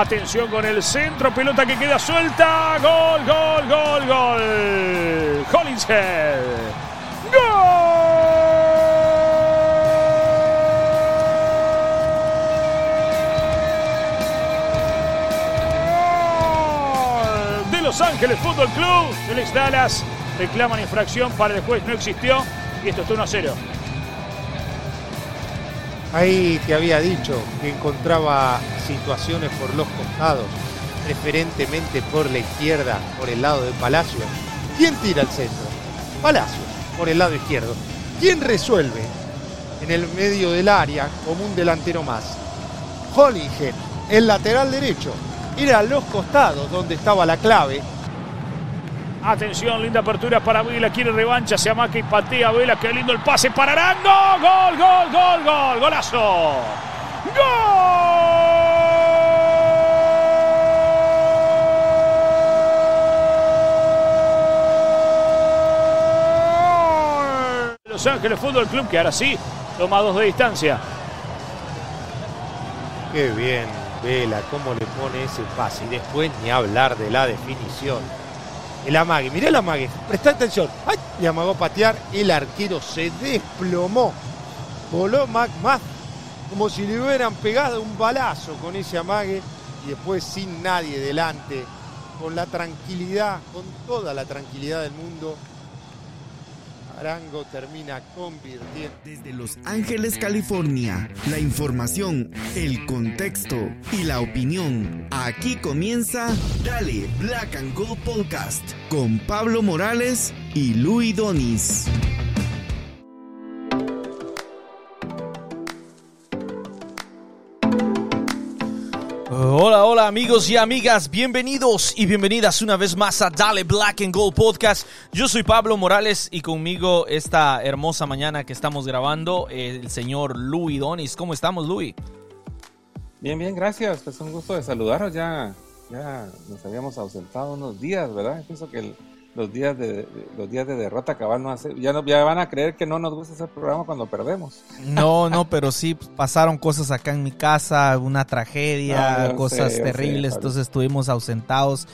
Atención con el centro, pelota que queda suelta. Gol, gol, gol, gol. Hollingshead. ¡Gol! De Los Ángeles Fútbol Club. Félix Dallas reclaman infracción para el juez, no existió. Y esto está 1 a 0. Ahí te había dicho que encontraba situaciones por los costados, preferentemente por la izquierda, por el lado de Palacios. ¿Quién tira al centro? Palacios, por el lado izquierdo. ¿Quién resuelve? En el medio del área, como un delantero más. Hollingen, el lateral derecho. Era a los costados donde estaba la clave Atención, linda apertura para Vela, quiere revancha, se amaca y patea Vela, qué lindo el pase para Arango, gol, gol, gol, gol, golazo. ¡Gol! Los Ángeles Fútbol Club que ahora sí toma dos de distancia. Qué bien, Vela, cómo le pone ese pase y después ni hablar de la definición. El amague, mirá el amague, presta atención. ¡Ay! Le amagó patear, el arquero se desplomó. Voló más como si le hubieran pegado un balazo con ese amague y después sin nadie delante, con la tranquilidad, con toda la tranquilidad del mundo, Arango termina convirtiendo. Desde Los Ángeles, California, la información, el contexto y la opinión. Aquí comienza Dale Black and Gold Podcast con Pablo Morales y Luis Donis. Amigos y amigas, bienvenidos y bienvenidas una vez más a Dale Black and Gold Podcast. Yo soy Pablo Morales y conmigo esta hermosa mañana que estamos grabando el señor Luis Donis. ¿Cómo estamos, Luis? Bien, bien, gracias. Pues un gusto de saludaros. Ya, ya nos habíamos ausentado unos días, ¿verdad? Pienso que el, los días de, los días de derrota cabal no hace, ya, no, ya van a creer que no nos gusta hacer programa cuando perdemos. No, no, pero sí pasaron cosas acá en mi casa, una tragedia, ah, cosas terribles, entonces estuvimos ausentados.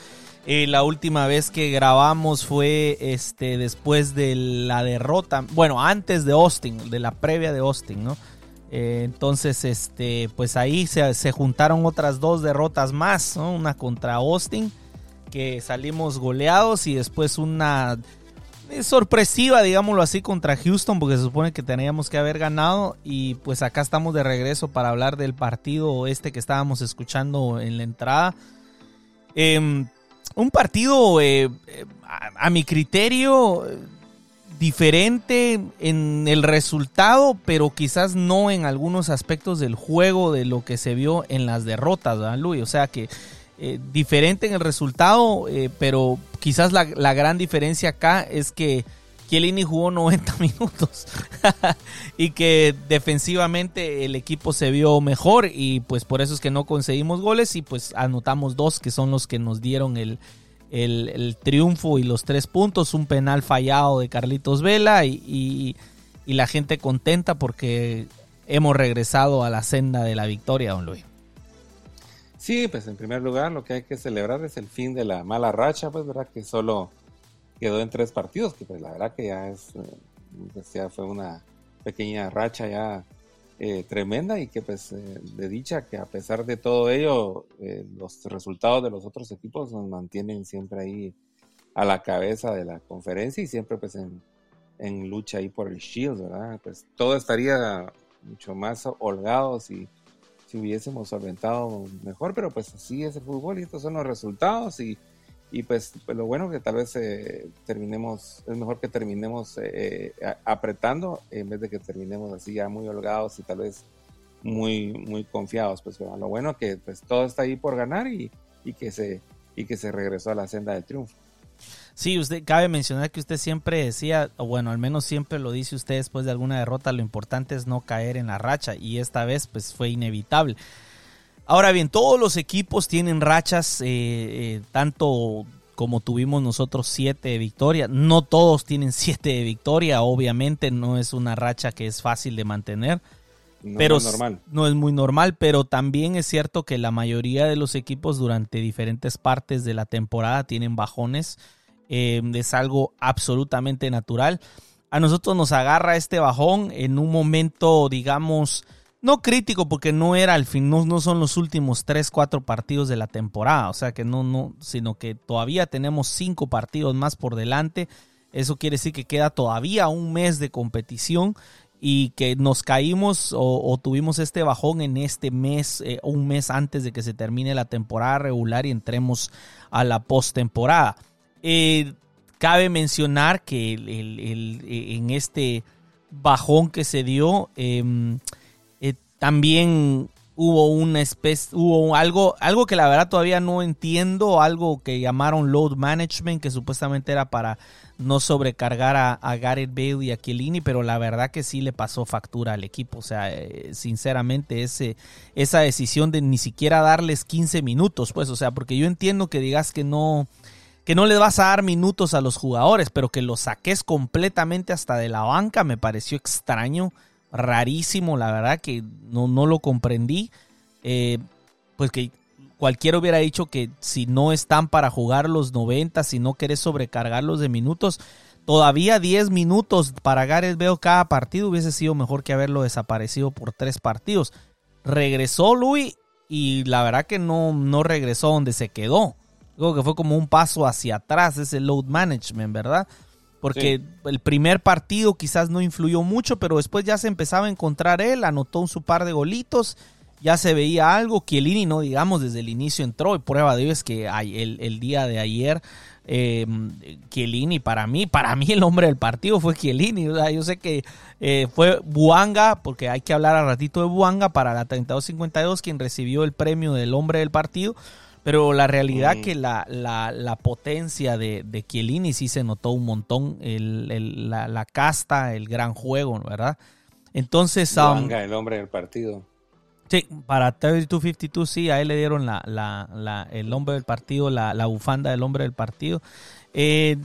Eh, la última vez que grabamos fue este después de la derrota, bueno, antes de Austin, de la previa de Austin, ¿no? Eh, entonces, este, pues ahí se, se, juntaron otras dos derrotas más, ¿no? Una contra Austin que salimos goleados y después una eh, sorpresiva, digámoslo así, contra Houston, porque se supone que teníamos que haber ganado. Y pues acá estamos de regreso para hablar del partido este que estábamos escuchando en la entrada. Em, un partido, eh, a, mi criterio, diferente en el resultado, pero quizás no en algunos aspectos del juego de lo que se vio en las derrotas, ¿verdad, Luis? O sea que eh, diferente en el resultado, eh, pero quizás la, gran diferencia acá es que Chiellini jugó 90 minutos y que defensivamente el equipo se vio mejor y pues por eso es que no conseguimos goles y pues anotamos dos que son los que nos dieron el, el, triunfo y los tres puntos, un penal fallado de Carlitos Vela y la gente contenta porque hemos regresado a la senda de la victoria, don Luis. Sí, pues en primer lugar lo que hay que celebrar es el fin de la mala racha, pues verdad que solo quedó en tres partidos, que pues la verdad que ya es, eh, pues, ya fue una pequeña racha ya eh, tremenda y que pues eh, de dicha que a pesar de todo ello los resultados de los otros equipos nos mantienen siempre ahí a la cabeza de la conferencia y siempre pues en, en lucha ahí por el Shield, ¿verdad? Pues todo estaría mucho más holgado si si hubiésemos solventado mejor, pero pues así es el fútbol y estos son los resultados y, y pues, pues lo bueno que tal vez eh, terminemos, es mejor que terminemos eh, apretando en vez de que terminemos así ya muy holgados y tal vez muy, muy confiados, pues pero lo bueno que pues todo está ahí por ganar y, y, que se, y que se regresó a la senda del triunfo. Sí, usted cabe mencionar que usted siempre decía, o bueno, al menos siempre lo dice usted después de alguna derrota, lo importante es no caer en la racha y esta vez pues fue inevitable. Ahora bien, todos los equipos tienen rachas, eh, eh, tanto como tuvimos nosotros siete de victoria. No todos tienen siete de victoria, obviamente no es una racha que es fácil de mantener. no pero es normal. no es muy normal, pero también es cierto que la mayoría de los equipos durante diferentes partes de la temporada tienen bajones. Eh, es algo absolutamente natural. A nosotros nos agarra este bajón en un momento, digamos, no crítico porque no era al fin, no, no, son los últimos 3, 4 partidos de la temporada, o sea que no, no, sino que todavía tenemos 5 partidos más por delante. Eso quiere decir que queda todavía un mes de competición y que nos caímos o, tuvimos este bajón en este mes, eh, un mes antes de que se termine la temporada regular y entremos a la postemporada. Eh, cabe mencionar que en este bajón que se dio, em, eh, también hubo una especie, hubo algo, algo que la verdad todavía no entiendo, algo que llamaron load management, que supuestamente era para no sobrecargar a, Gareth Bale y a Chiellini, pero la verdad que sí le pasó factura al equipo. O sea, eh, sinceramente, ese, esa decisión de ni siquiera darles 15 minutos, pues, o sea, porque yo entiendo que digas que no, que no les vas a dar minutos a los jugadores, pero que los saques completamente hasta de la banca me pareció extraño, rarísimo, la verdad que no, no lo comprendí. Eh, pues que cualquiera hubiera dicho que si no están para jugar los 90, si no querés sobrecargarlos de minutos, todavía 10 minutos para Gareth Veo cada partido hubiese sido mejor que haberlo desaparecido por tres partidos. Regresó Luis y la verdad que no, no regresó donde se quedó. Creo que fue como un paso hacia atrás ese load management, ¿verdad? Porque el primer partido quizás no influyó mucho, pero después ya se empezaba a encontrar él, anotó un su par de golitos ya se veía algo. Chiellini, no digamos, desde el inicio entró. Y prueba de ello es que el, el día de ayer, eh, Chiellini, para mí, para mí el hombre del partido fue Chiellini. O sea, yo sé que eh, fue Buanga, porque hay que hablar al ratito de Buanga para la 32-52, quien recibió el premio del hombre del partido. Pero la realidad mm. que la, la, potencia de, de Chiellini sí se notó un montón. El, la, la, casta, el gran juego, ¿verdad? Entonces. Buanga, el hombre del partido. Sí, para 3252 sí, a él le dieron la, la, el hombre del partido, la, bufanda del hombre del partido. Eh,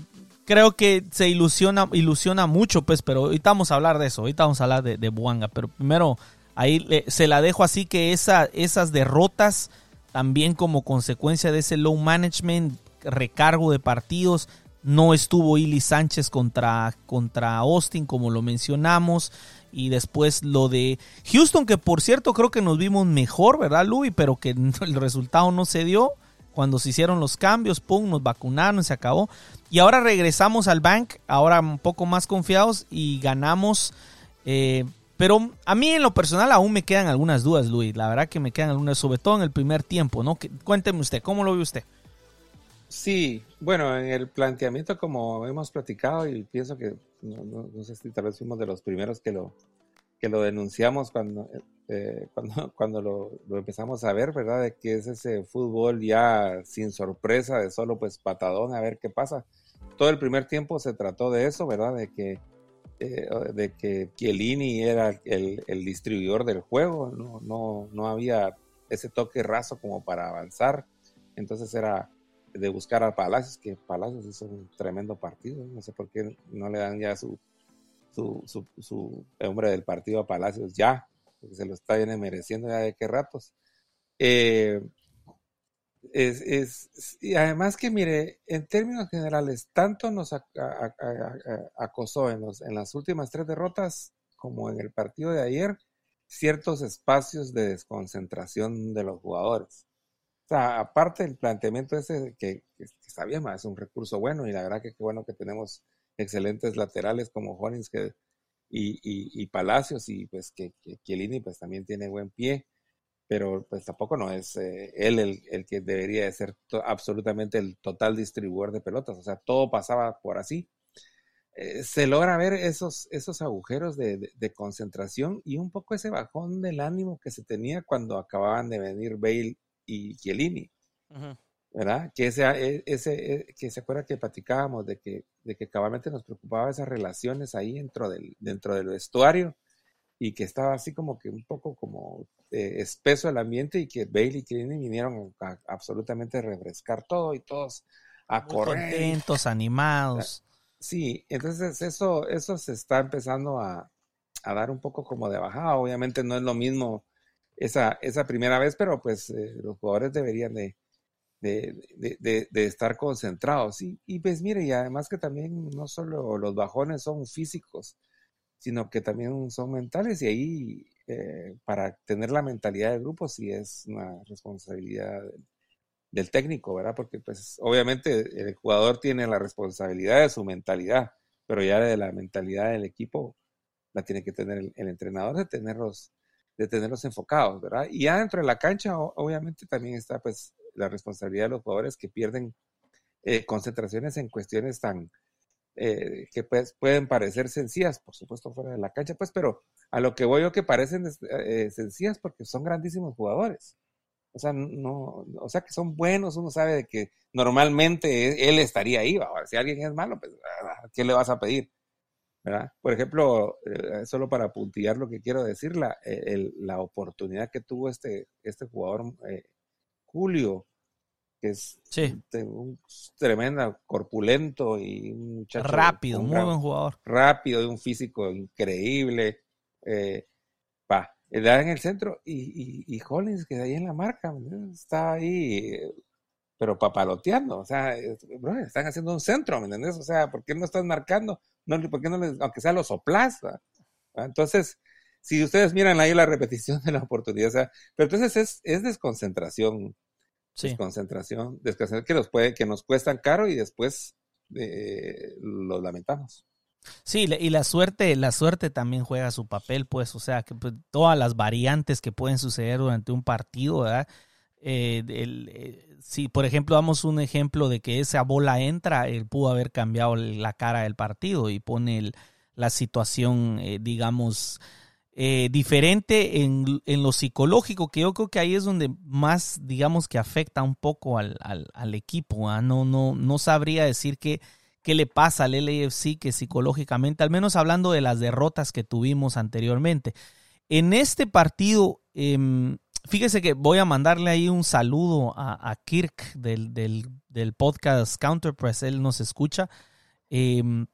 creo que se ilusiona, ilusiona mucho, pues, pero ahorita vamos a hablar de eso, ahorita vamos a hablar de, de Buanga, pero primero ahí se la dejo así que esa, esas derrotas, también como consecuencia de ese low management, recargo de partidos, no estuvo Ili Sánchez contra, contra Austin, como lo mencionamos y después lo de Houston, que por cierto creo que nos vimos mejor, ¿verdad, Louis? Pero que el resultado no se dio cuando se hicieron los cambios, pum, nos vacunaron, se acabó. Y ahora regresamos al bank, ahora un poco más confiados y ganamos. Eh, pero a mí en lo personal aún me quedan algunas dudas, Luis. La verdad que me quedan algunas, sobre todo en el primer tiempo, ¿no? Cuénteme usted, ¿cómo lo ve usted? Sí, bueno, en el planteamiento como hemos platicado y pienso que no, sé si tal vez fuimos de los primeros que lo, que lo denunciamos cuando, eh, cuando, cuando lo, empezamos a ver, ¿verdad? De que es ese fútbol ya sin sorpresa, de solo pues patadón, a ver qué pasa. Todo el primer tiempo se trató de eso, ¿verdad? De que, eh, de que Chiellini era el, el, distribuidor del juego, no, no, no había ese toque raso como para avanzar, entonces era de buscar a Palacios, que Palacios hizo un tremendo partido. No sé por qué no le dan ya su, su, su, hombre del partido a Palacios ya, porque se lo está bien mereciendo ya de qué ratos. Eh, es, y además que, mire, en términos generales, tanto nos acosó en, los, en las últimas tres derrotas como en el partido de ayer ciertos espacios de desconcentración de los jugadores. Aparte del planteamiento ese que, que, está bien, es un recurso bueno y la verdad que qué bueno que tenemos excelentes laterales como Honings que, y, y, Palacios y pues que, que pues también tiene buen pie, pero pues tampoco no es eh, él el, el, que debería de ser absolutamente el total distribuidor de pelotas, o sea, todo pasaba por así. Eh, se logra ver esos, esos agujeros de, de, concentración y un poco ese bajón del ánimo que se tenía cuando acababan de venir Bale y Chiellini, ¿verdad? Que ese, e, ese, e, que se acuerda que platicábamos de que, de que cabalmente nos preocupaba esas relaciones ahí dentro del, dentro del vestuario y que estaba así como que un poco como eh, espeso el ambiente y que Bailey y Chiellini vinieron a, absolutamente refrescar todo y todos a correr. Contentos, animados. Sí, entonces eso, eso se está empezando a, a dar un poco como de bajada. Obviamente no es lo mismo esa, esa primera vez, pero pues eh, los jugadores deberían de, de, estar concentrados. Y, y, pues mire, y además que también no solo los bajones son físicos, sino que también son mentales y ahí eh, para tener la mentalidad del grupo sí es una responsabilidad del, técnico, ¿verdad? Porque pues obviamente el jugador tiene la responsabilidad de su mentalidad, pero ya de la mentalidad del equipo la tiene que tener el, entrenador de tenerlos de tenerlos enfocados, ¿verdad? Y ya dentro de la cancha obviamente también está pues la responsabilidad de los jugadores que pierden eh, concentraciones en cuestiones tan eh, que pues, pueden parecer sencillas, por supuesto fuera de la cancha, pues, pero a lo que voy yo que parecen eh, sencillas porque son grandísimos jugadores. O sea, no, o sea que son buenos, uno sabe de que normalmente e, él estaría ahí, si alguien es malo, pues, ¿qué le vas a pedir? ¿verdad? Por ejemplo, solo para puntillar lo que quiero decir, la, la oportunidad que tuvo este, este jugador Julio, que es un tremendo, corpulento y un muchacho. Rápido, muy buen jugador. Rápido, de un físico increíble. Eh, va, da en el centro y, y, y, Hollins, que ahí en la marca, está ahí, pero papaloteando. O sea, están haciendo un centro, ¿me entiendes? O sea, ¿por qué no están marcando? No, ¿Por qué no les, aunque sea los soplas? Entonces, si ustedes miran ahí la repetición de la oportunidad, o sea, pero entonces es, es desconcentración, desconcentración, desconcentración que nos puede, que nos cuestan caro y después eh, los lamentamos. Sí, y la suerte, la suerte también juega su papel, pues, o sea, que pues, todas las variantes que pueden suceder durante un partido, ¿verdad? Eh, eh, si, por ejemplo, damos un ejemplo de que esa bola entra, él pudo haber cambiado la cara del partido y pone la situación, digamos, eh, diferente en, en, lo psicológico, que yo creo que ahí es donde más, digamos, que afecta un poco al, al, equipo. ¿ah? No, no, no sabría decir qué, qué le pasa al LAFC que psicológicamente, al menos hablando de las derrotas que tuvimos anteriormente. En este partido, em, fíjese que voy a mandarle ahí un saludo a, Kirk del, del, del, podcast Counterpress, él nos escucha. Em,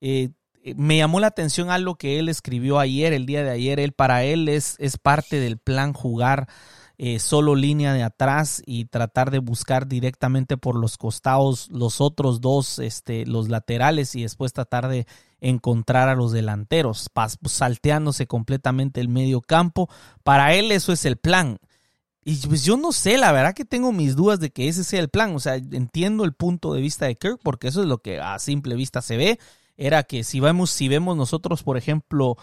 eh, me llamó la atención algo que él escribió ayer, el día de ayer. Él, para él es, es parte del plan jugar eh, solo línea de atrás y tratar de buscar directamente por los costados los otros dos, este, los laterales y después tratar de encontrar a los delanteros, salteándose completamente el medio campo. Para él eso es el plan. Y pues yo no sé, la verdad que tengo mis dudas de que ese sea el plan. O sea, entiendo el punto de vista de Kirk porque eso es lo que a simple vista se ve era que si vemos, si vemos nosotros, por ejemplo,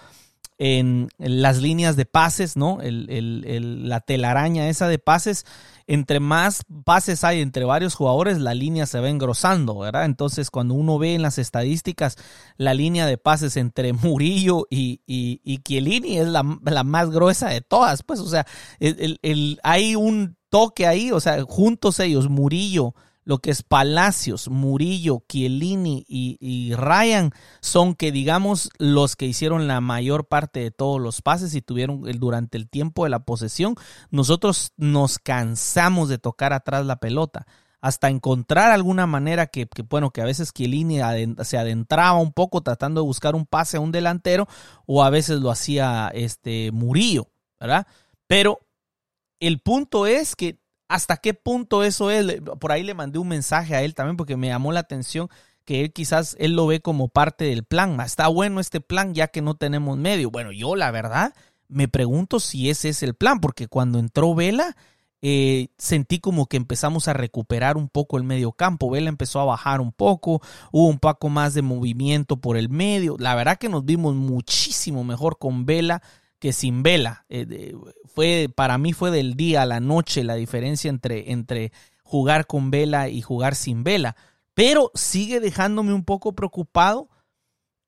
en, las líneas de pases, ¿no? El, la telaraña esa de pases, entre más pases hay entre varios jugadores, la línea se va engrosando, ¿verdad? Entonces, cuando uno ve en las estadísticas la línea de pases entre Murillo y, y, y es la, la, más gruesa de todas, pues, o sea, el, hay un toque ahí, o sea, juntos ellos, Murillo, lo que es Palacios, Murillo, Chiellini y, Ryan son que digamos los que hicieron la mayor parte de todos los pases y tuvieron el, durante el tiempo de la posesión. Nosotros nos cansamos de tocar atrás la pelota hasta encontrar alguna manera que, bueno, que a veces Chiellini se adentraba un poco tratando de buscar un pase a un delantero o a veces lo hacía este Murillo, ¿verdad? Pero el punto es que hasta qué punto eso es. Por ahí le mandé un mensaje a él también porque me llamó la atención que él quizás él lo ve como parte del plan. Está bueno este plan ya que no tenemos medio. Bueno, yo la verdad me pregunto si ese es el plan porque cuando entró Vela eh, sentí como que empezamos a recuperar un poco el medio campo. Vela empezó a bajar un poco, hubo un poco más de movimiento por el medio. La verdad que nos vimos muchísimo mejor con Vela que sin vela. Eh, fue, para mí fue del día a la noche la diferencia entre, entre jugar con vela y jugar sin vela. Pero sigue dejándome un poco preocupado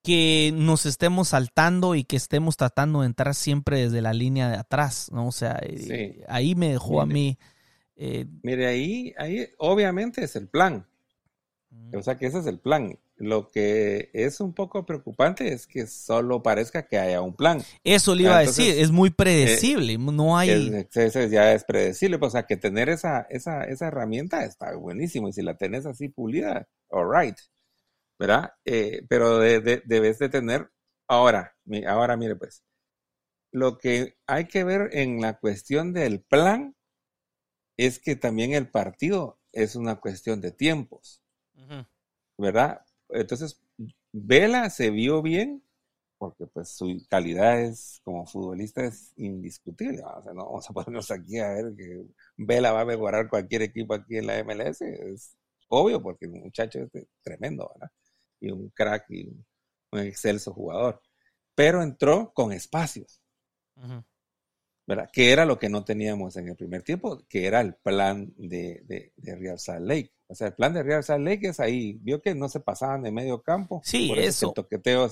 que nos estemos saltando y que estemos tratando de entrar siempre desde la línea de atrás, ¿no? O sea, eh, ahí me dejó a mí. Eh, mire, ahí, ahí obviamente es el plan. Mm. O sea que ese es el plan. Lo que es un poco preocupante es que solo parezca que haya un plan. Eso le iba a decir, es muy predecible, no hay... ya es predecible, pues, o sea, que tener esa, esa, esa herramienta está buenísimo y si la tenés así pulida, all right, ¿verdad? Eh, pero de, debes de tener ahora, ahora mire pues, lo que hay que ver en la cuestión del plan es que también el partido es una cuestión de tiempos, ¿verdad? Entonces, Vela se vio bien porque pues su calidad es como futbolista es indiscutible. O sea, no vamos a ponernos aquí a ver que Vela va a mejorar cualquier equipo aquí en la MLS. Es obvio porque el muchacho es tremendo, ¿verdad? Y un crack y un, excelso jugador. Pero entró con espacios. ¿verdad? Que era lo que no teníamos en el primer tiempo, que era el plan de, de, Real Salt Lake. O sea, el plan de Real Salt Lake es ahí. Vio que no se pasaban de medio campo. Sí, por eso. el toqueteo,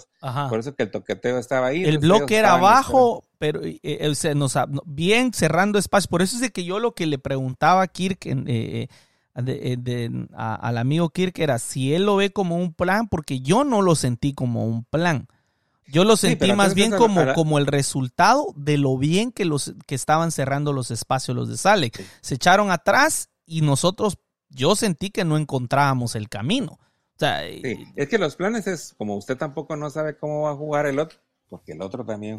por eso que el toqueteo estaba ahí. El bloque era abajo, pero eh, eh, nos, bien cerrando espacio. Por eso es de que yo lo que le preguntaba a Kirk, eh, al amigo Kirk, era si él lo ve como un plan, porque yo no lo sentí como un plan. Yo lo sentí más bien como, como el resultado de lo bien que los que estaban cerrando los espacios los de Sale. Se echaron atrás y nosotros, yo sentí que no encontrábamos el camino. es que los planes es, como usted tampoco no sabe cómo va a jugar el otro, porque el otro también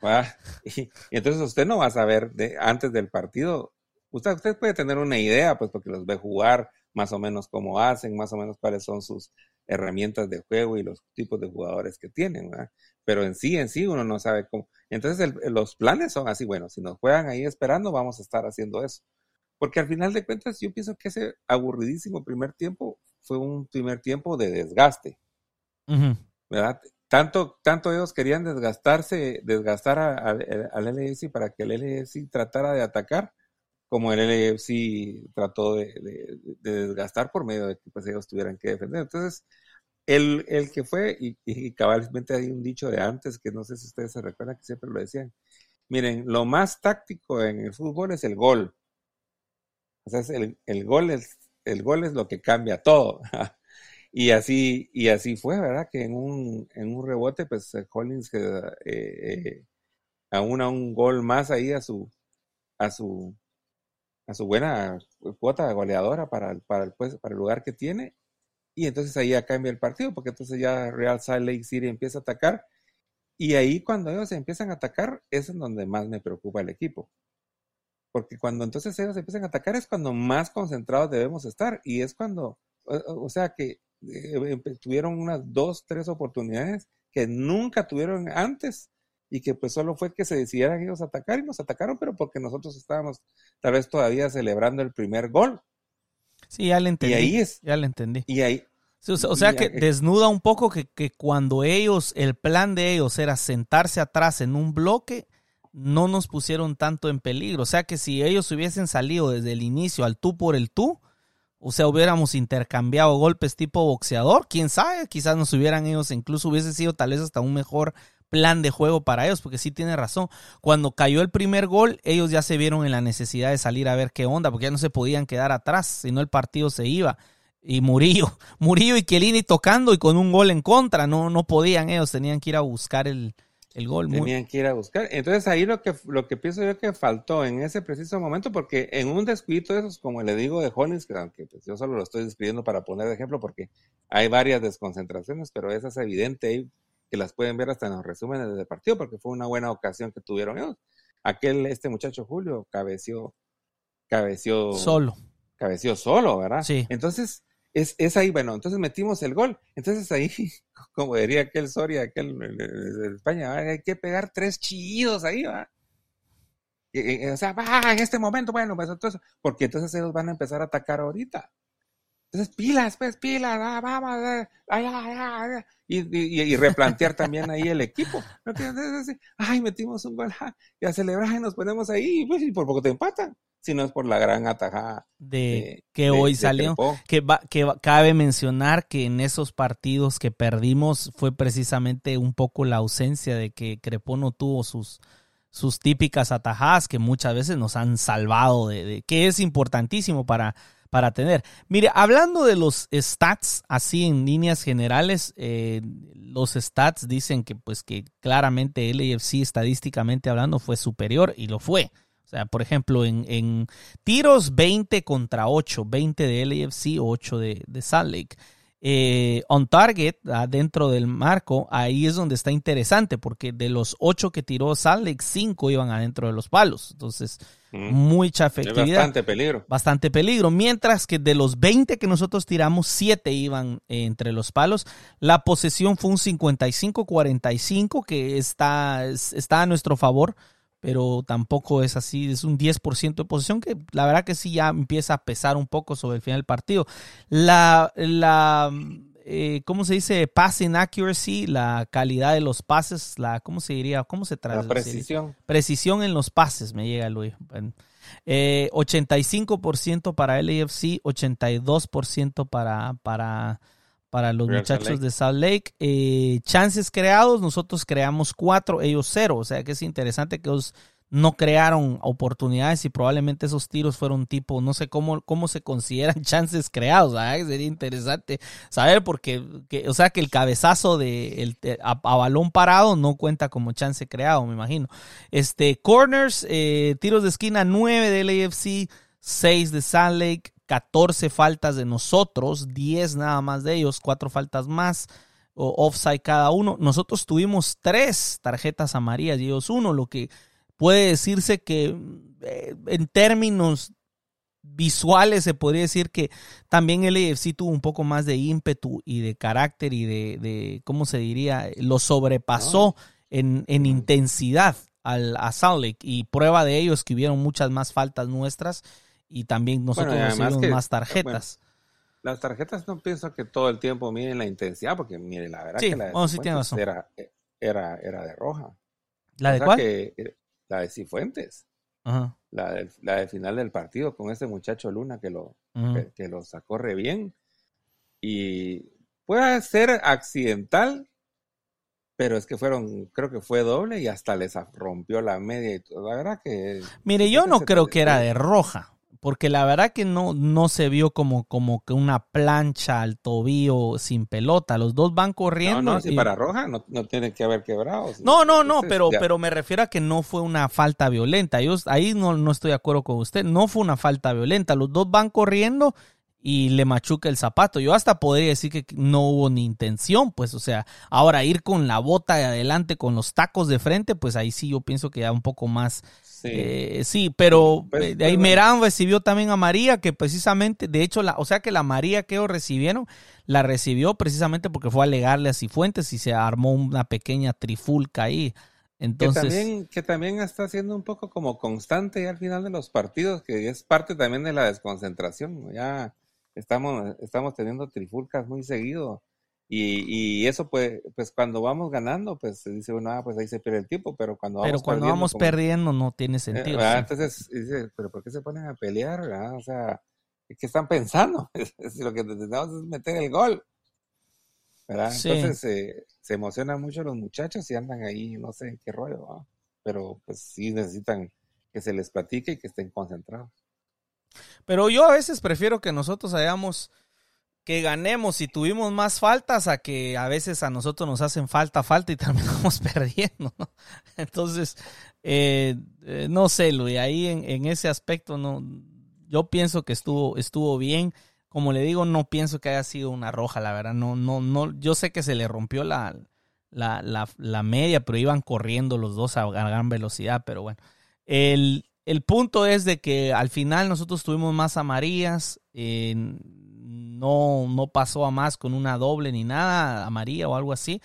juega. y, entonces usted no va a saber de, antes del partido. Usted, usted puede tener una idea, pues porque los ve jugar, más o menos cómo hacen, más o menos cuáles son sus herramientas de juego y los tipos de jugadores que tienen, ¿verdad? Pero en sí, en sí, uno no sabe cómo. Entonces, los planes son así, bueno, si nos juegan ahí esperando, vamos a estar haciendo eso. Porque al final de cuentas, yo pienso que ese aburridísimo primer tiempo fue un primer tiempo de desgaste, ¿verdad? Tanto, tanto ellos querían desgastarse, desgastar al LFC para que el LFC tratara de atacar, como el LFC trató de, desgastar por medio de que pues, ellos tuvieran que defender. Entonces, el, el que fue, y, cabalmente hay un dicho de antes que no sé si ustedes se recuerdan que siempre lo decían. Miren, lo más táctico en el fútbol es el gol. O sea, el, el, gol es, el gol es lo que cambia todo. y así, y así fue, ¿verdad? Que en un, en un rebote, pues Collins eh, eh, aún a un gol más ahí a su, a su, a su buena cuota goleadora para, para, el, pues, para el lugar que tiene. Y entonces ahí ya cambia el partido, porque entonces ya Real Salt Lake City empieza a atacar. Y ahí cuando ellos empiezan a atacar, es en donde más me preocupa el equipo. Porque cuando entonces ellos empiezan a atacar es cuando más concentrados debemos estar. Y es cuando, o, sea que eh, tuvieron unas dos, tres oportunidades que nunca tuvieron antes y que pues solo fue que se decidieran ellos atacar y nos atacaron, pero porque nosotros estábamos tal vez todavía celebrando el primer gol. Sí, ya le entendí. Y ahí es. Ya le entendí. Y ahí. o sea, que desnuda un poco que, que, cuando ellos, el plan de ellos era sentarse atrás en un bloque, no nos pusieron tanto en peligro. O sea que si ellos hubiesen salido desde el inicio al tú por el tú, o sea, hubiéramos intercambiado golpes tipo boxeador, quién sabe, quizás nos hubieran ellos, incluso hubiese sido tal vez hasta un mejor plan de juego para ellos, porque sí tiene razón. Cuando cayó el primer gol, ellos ya se vieron en la necesidad de salir a ver qué onda, porque ya no se podían quedar atrás, sino el partido se iba. Y Murillo, Murillo y Chiellini tocando y con un gol en contra, no, no podían ellos, tenían que ir a buscar el, el gol. Tenían que ir a buscar. Entonces ahí lo que, lo que pienso yo que faltó en ese preciso momento, porque en un descuido de esos, como le digo de Hollins, que aunque pues, yo solo lo estoy describiendo para poner de ejemplo, porque hay varias desconcentraciones, pero esa es evidente que las pueden ver hasta en los resúmenes del partido, porque fue una buena ocasión que tuvieron ellos. Aquel, este muchacho Julio, cabeció, cabeció solo. Cabeció solo, ¿verdad? Sí. Entonces, es, es ahí, bueno, entonces metimos el gol. Entonces ahí, como diría aquel Soria, aquel de España, hay que pegar tres chillidos ahí, ¿va? o sea, va, en este momento, bueno, pues entonces, porque entonces ellos van a empezar a atacar ahorita. Entonces, pilas, pues, pilas, ah, vamos, ah, y, y, replantear también ahí el equipo. Ay, metimos un gol, y a celebrar y nos ponemos ahí, pues, y por poco te empatan, si no es por la gran atajada. De, que hoy salió, que, que cabe mencionar que en esos partidos que perdimos fue precisamente un poco la ausencia de que Crepó no tuvo sus, sus típicas atajadas que muchas veces nos han salvado, de que es importantísimo para para tener. Mire, hablando de los stats, así en líneas generales, eh, los stats dicen que pues que claramente el AFC estadísticamente hablando fue superior y lo fue. O sea, por ejemplo, en, tiros 20 contra 8, 20 de LAFC, 8 de, de Salt Lake. eh, on target, dentro del marco, ahí es donde está interesante, porque de los ocho que tiró Salt Lake, cinco iban adentro de los palos. Entonces, mm. mucha efectividad. bastante peligro. Bastante peligro. Mientras que de los 20 que nosotros tiramos, siete iban entre los palos. La posesión fue un 55-45, que está, está a nuestro favor pero tampoco es así, es un 10% de posesión que la verdad que sí ya empieza a pesar un poco sobre el final del partido. La, la eh, ¿cómo se dice? Passing accuracy, la calidad de los pases, la, ¿cómo se diría? ¿Cómo se traduce? La precisión. Precisión en los pases, me llega Luis. 85% eh, para LAFC, 82% para, para para los muchachos de Salt Lake. Eh, chances creados, nosotros creamos cuatro, ellos cero. O sea que es interesante que ellos no crearon oportunidades y probablemente esos tiros fueron tipo, no sé cómo, cómo se consideran chances creados. Sería interesante saber porque, o sea que el cabezazo de, el, a, balón parado no cuenta como chance creado, me imagino. Este, corners, eh, tiros de esquina 9 del AFC, 6 de Salt Lake, 14 faltas de nosotros, 10 nada más de ellos, 4 faltas más, o offside cada uno. Nosotros tuvimos 3 tarjetas amarillas y ellos uno, lo que puede decirse que eh, en términos visuales se podría decir que también el AFC tuvo un poco más de ímpetu y de carácter y de, ¿cómo se diría? Lo sobrepasó en, en, intensidad al, a Salt Lake y prueba de ello es que hubieron muchas más faltas nuestras y también nosotros recibimos más tarjetas. las tarjetas no pienso que todo el tiempo miren la intensidad, porque mire, la verdad que la de, oh, era, era, era, de roja. ¿La de cuál? Eh, la de Cifuentes. La, del, la final del partido con ese muchacho Luna que lo, que, lo sacó re bien. Y puede ser accidental, pero es que fueron, creo que fue doble y hasta les rompió la media y todo. La verdad que. Mire, yo no creo que era de roja porque la verdad que no, no se vio como, como que una plancha al tobillo sin pelota. Los dos van corriendo. No, no, si para roja no, no tiene que haber quebrado. No, no, no, pero, pero me refiero a que no fue una falta violenta. Yo ahí no, no estoy de acuerdo con usted. No fue una falta violenta. Los dos van corriendo y le machuca el zapato. Yo hasta podría decir que no hubo ni intención, pues, o sea, ahora ir con la bota de adelante, con los tacos de frente, pues ahí sí yo pienso que ya un poco más Sí, eh, sí pero pues, de ahí Merán recibió también a María, que precisamente, de hecho, la, o sea que la María que ellos recibieron, la recibió precisamente porque fue a alegarle a Cifuentes y se armó una pequeña trifulca ahí. Entonces, que también, que también está siendo un poco como constante al final de los partidos, que es parte también de la desconcentración. Ya estamos, estamos teniendo trifulcas muy seguido. Y, y, eso pues, pues cuando vamos ganando, pues se dice, bueno, ah, pues ahí se pierde el tiempo, pero cuando vamos Pero cuando vamos perdiendo no tiene eh, sentido. Entonces dice, pero ¿por qué se ponen a pelear? O sea, ¿qué están pensando? lo que necesitamos es meter el gol. ¿verdad? Entonces eh, se emocionan mucho los muchachos y andan ahí, no sé qué rollo, pero pues sí necesitan que se les platique y que estén concentrados. Pero yo a veces prefiero que nosotros hayamos que ganemos y tuvimos más faltas a que a veces a nosotros nos hacen falta, falta y terminamos perdiendo. Entonces, eh, eh, no sé, Luis, ahí en, ese aspecto no, yo pienso que estuvo, estuvo bien. Como le digo, no pienso que haya sido una roja, la verdad. No, no, no, yo sé que se le rompió la, la, la, media, pero iban corriendo los dos a gran velocidad, pero bueno. El, el punto es de que al final nosotros tuvimos más amarillas. En, no, no pasó a más con una doble ni nada, amarilla o algo así.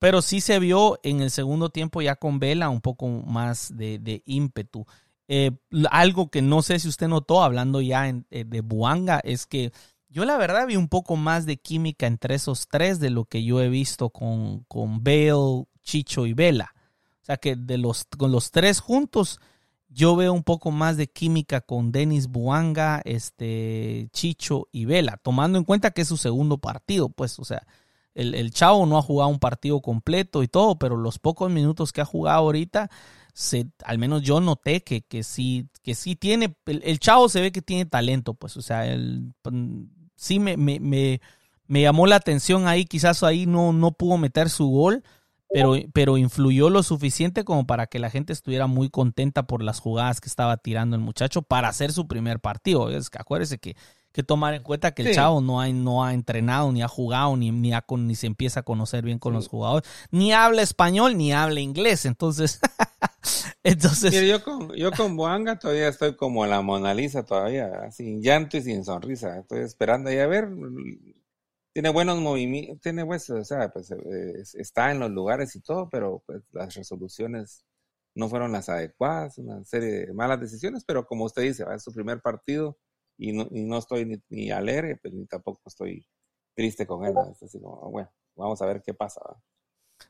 Pero sí se vio en el segundo tiempo ya con Vela un poco más de, ímpetu. Eh, algo que no sé si usted notó hablando ya eh, de Buanga es que yo la verdad vi un poco más de química entre esos tres de lo que yo he visto con, con Bale, Chicho y Vela. O sea que de los, con los tres juntos yo veo un poco más de química con Denis Buanga, este, Chicho y Vela, tomando en cuenta que es su segundo partido, pues, o sea, el, Chavo no ha jugado un partido completo y todo, pero los pocos minutos que ha jugado ahorita, se, al menos yo noté que, que sí, que sí tiene, el, Chavo se ve que tiene talento, pues, o sea, el, sí me, me, me, me llamó la atención ahí, quizás ahí no, no pudo meter su gol, pero, pero influyó lo suficiente como para que la gente estuviera muy contenta por las jugadas que estaba tirando el muchacho para hacer su primer partido. Es que acuérdese que, que tomar en cuenta que el chavo no ha, no ha entrenado, ni ha jugado, ni, ni, ni se empieza a conocer bien con los jugadores, ni habla español, ni habla inglés. Entonces, entonces. yo con, yo con Boanga todavía estoy como la Mona Lisa todavía, sin llanto y sin sonrisa. Estoy esperando ahí a ver. Tiene buenos movimientos, tiene pues, o sea, pues eh, está en los lugares y todo, pero pues las resoluciones no fueron las adecuadas, una serie de malas decisiones, pero como usted dice, es su primer partido y no, y no estoy ni, alegre, pero pues, ni tampoco estoy triste con él. como, bueno, vamos a ver qué pasa.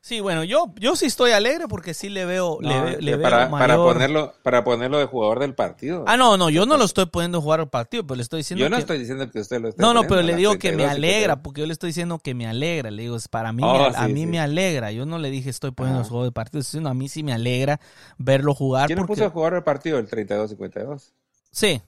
Sí, bueno, yo, yo sí estoy alegre porque sí le veo, le, para, para, ponerlo, para ponerlo de jugador del partido. Ah, no, no, yo no lo estoy poniendo jugar al partido, pero le estoy diciendo. Yo no estoy diciendo que usted lo esté. No, no, pero le digo que me alegra, porque yo le estoy diciendo que me alegra. Le digo, es para mí, oh, a mí me alegra. Yo no le dije estoy poniendo jugador del partido, sino a mí sí me alegra verlo jugar. ¿Quién puso a jugar el partido? El 32-52. Sí,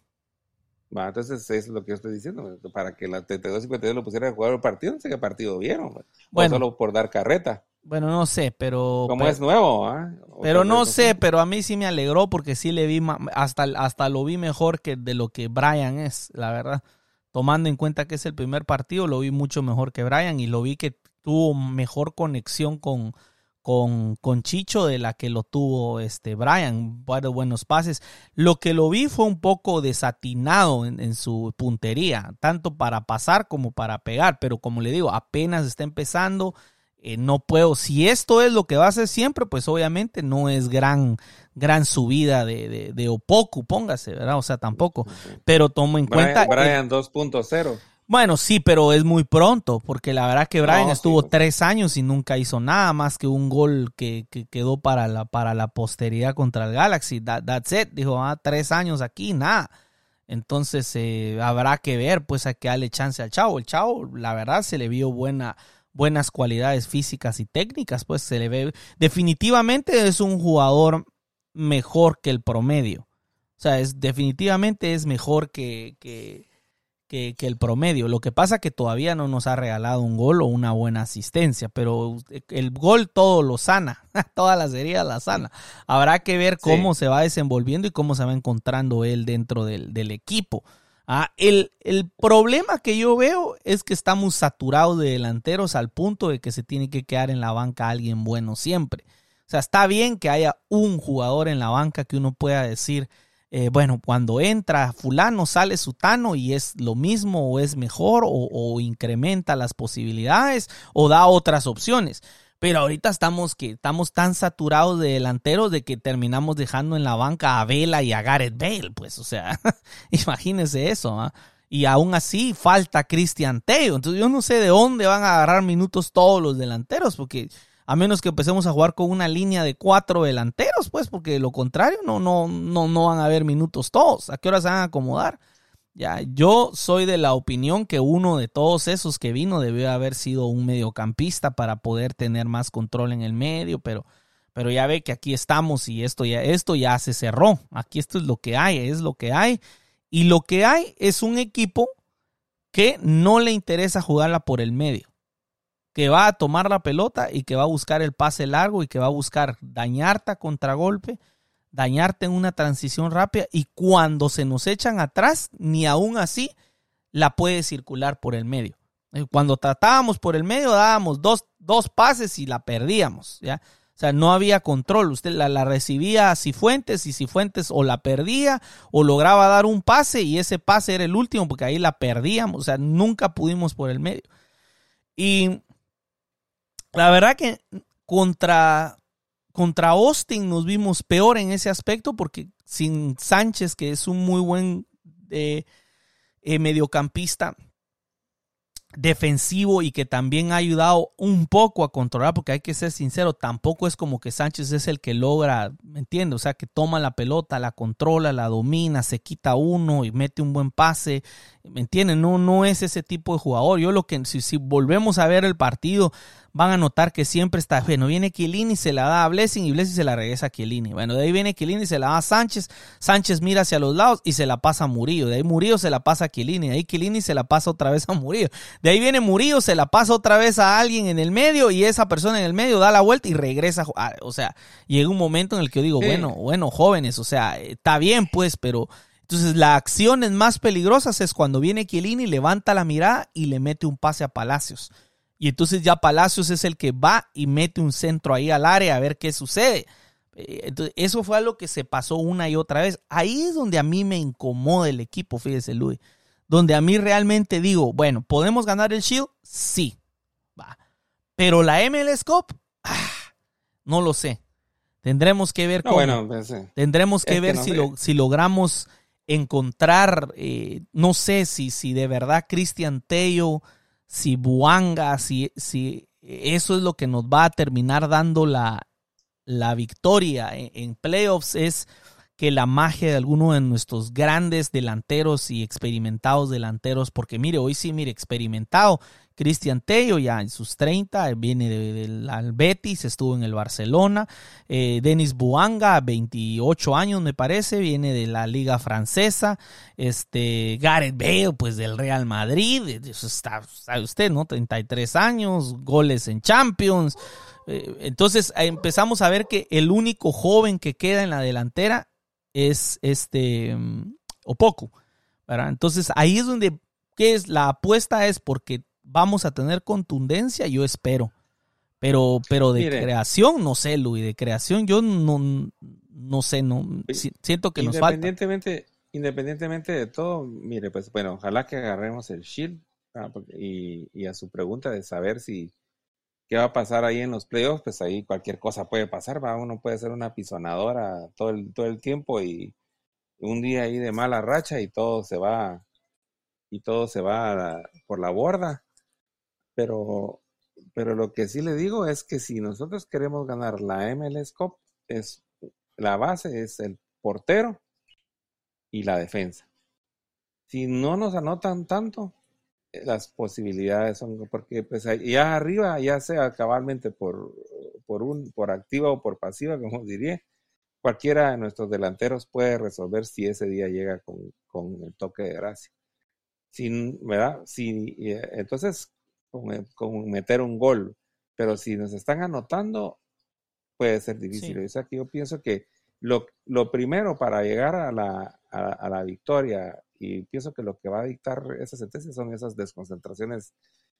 entonces es lo que yo estoy diciendo. Para que la 32-52 lo pusiera a jugar el partido, no sé qué partido vieron. Bueno, solo por dar carreta. Bueno, no sé, pero... Como es nuevo, ¿ah? Pero no sé, pero a mí sí me alegró porque sí le vi, hasta, hasta lo vi mejor que de lo que Brian es, la verdad. Tomando en cuenta que es el primer partido, lo vi mucho mejor que Brian y lo vi que tuvo mejor conexión con, con, con Chicho de la que lo tuvo este Brian, varios buenos pases. Lo que lo vi fue un poco desatinado en, su puntería, tanto para pasar como para pegar, pero como le digo, apenas está empezando. Eh, no puedo, si esto es lo que va a hacer siempre, pues obviamente no es gran, gran subida de, de, de Opoku, póngase, ¿verdad? O sea, tampoco. Pero tomo en cuenta. Brian 2.0. Bueno, sí, pero es muy pronto, porque la verdad que Brian estuvo pues. tres años y nunca hizo nada más que un gol que, quedó para la, para la posteridad contra el Galaxy. that's it. Dijo, ah, tres años aquí, nada. Entonces eh, habrá que ver, pues hay que darle chance al chavo. El chavo, la verdad, se le vio buena, buenas cualidades físicas y técnicas, pues se le ve. Definitivamente es un jugador mejor que el promedio. O sea, es, definitivamente es mejor que, que que, el promedio. Lo que pasa que todavía no nos ha regalado un gol o una buena asistencia, pero el gol todo lo sana, todas las heridas la sana. Habrá que ver cómo se va desenvolviendo y cómo se va encontrando él dentro del, equipo. Ah, el, problema que yo veo es que estamos saturados de delanteros al punto de que se tiene que quedar en la banca alguien bueno siempre. O sea, está bien que haya un jugador en la banca que uno pueda decir, eh, bueno, cuando entra fulano, sale sutano y es lo mismo o es mejor o, incrementa las posibilidades o da otras opciones. Pero ahorita estamos que estamos tan saturados de delanteros de que terminamos dejando en la banca a Vela y a Gareth Bale, pues, o sea, imagínense eso, ¿ah? Y aún así falta Cristian Teo. Entonces yo no sé de dónde van a agarrar minutos todos los delanteros, porque a menos que empecemos a jugar con una línea de cuatro delanteros, pues, porque de lo contrario no, no, no, no van a haber minutos todos. ¿A qué hora se van a acomodar? Ya, yo soy de la opinión que uno de todos esos que vino debió haber sido un mediocampista para poder tener más control en el medio, pero, pero ya ve que aquí estamos y esto ya, esto ya se cerró. Aquí esto es lo que hay, es lo que hay. Y lo que hay es un equipo que no le interesa jugarla por el medio que va a tomar la pelota y que va a buscar el pase largo y que va a buscar dañarte a contragolpe, dañarte en una transición rápida y cuando se nos echan atrás, ni aún así la puede circular por el medio. Eh, cuando tratábamos por el medio dábamos dos, dos pases y la perdíamos, ¿ya? O sea, no había control. Usted la, la, recibía a Cifuentes y Cifuentes o la perdía o lograba dar un pase y ese pase era el último porque ahí la perdíamos. O sea, nunca pudimos por el medio. Y la verdad que contra, contra Austin nos vimos peor en ese aspecto porque sin Sánchez, que es un muy buen eh, eh, mediocampista, defensivo y que también ha ayudado un poco a controlar, porque hay que ser sincero, tampoco es como que Sánchez es el que logra, ¿me entiendes? O sea, que toma la pelota, la controla, la domina, se quita uno y mete un buen pase, ¿me entiendes? No, no es ese tipo de jugador. Yo lo que, si, si volvemos a ver el partido, van a notar que siempre está, bueno, viene Chiellini, se la da a Blessing y Blessing se la regresa a Chiellini. Bueno, de ahí viene Chiellini, se la da a Sánchez, Sánchez mira hacia los lados y se la pasa a Murillo. De ahí Murillo se la pasa a Chiellini, de ahí Chiellini se la pasa otra vez a Murillo. De ahí viene Murillo, se la pasa otra vez a alguien en el medio y esa persona en el medio da la vuelta y regresa. O sea, llega un momento en el que yo digo, bueno, bueno, jóvenes, o sea, está bien pues, pero Entonces, las acciones más peligrosas es cuando viene Chiellini, levanta la mirada y le mete un pase a Palacios. Y entonces ya Palacios es el que va y mete un centro ahí al área a ver qué sucede. Eh, entonces, eso fue algo que se pasó una y otra vez. Ahí es donde a mí me incomoda el equipo, fíjese, Luis. Donde a mí realmente digo, bueno, ¿podemos ganar el Shield? Sí. Va. Pero la MLS Cup, ah, no lo sé. Tendremos que ver cómo. Bueno, pues, Tendremos que ver si, si logramos encontrar, eh, no sé si, si de verdad Cristian Tello, si Buanga, si, si eso es lo que nos va a terminar dando la, la victoria en, playoffs es que la magia de alguno de nuestros grandes delanteros y experimentados delanteros, porque mire, hoy sí, mire, experimentado, Cristian Tello ya en sus 30, viene del de, Betis, estuvo en el Barcelona, eh, Denis Buanga, 28 años me parece, viene de la liga francesa, este, Gareth Bale, pues del Real Madrid, eso está, sabe usted, ¿no? 33 años, goles en Champions, eh, entonces empezamos a ver que el único joven que queda en la delantera es este mm, Opoku. ¿verdad? Entonces ahí es donde, ¿qué es? La apuesta es porque vamos a tener contundencia, yo espero. Pero, pero de creación, no sé, Luis, de creación yo no, no sé, no siento que nos falta. Independientemente de todo, mire, pues bueno, ojalá que agarremos el Shield y, y, a su pregunta de saber si, qué va a pasar ahí en los playoffs, pues ahí cualquier cosa puede pasar, ¿va? uno puede ser una pisonadora todo el, todo el tiempo y un día ahí de mala racha y todo se va y todo se va por la borda. Pero, pero lo que sí le digo es que si nosotros queremos ganar la MLS Cup, es, la base es el portero y la defensa. Si no nos anotan tanto, las posibilidades son porque pues ya arriba ya sea cabalmente por, por un por activa o por pasiva como diría cualquiera de nuestros delanteros puede resolver si ese día llega con, con el toque de gracia sin verdad si entonces con, con, meter un gol pero si nos están anotando puede ser difícil. O sea que yo pienso que lo, lo primero para llegar a la, a la victoria y pienso que lo que va a dictar esa sentencia son esas desconcentraciones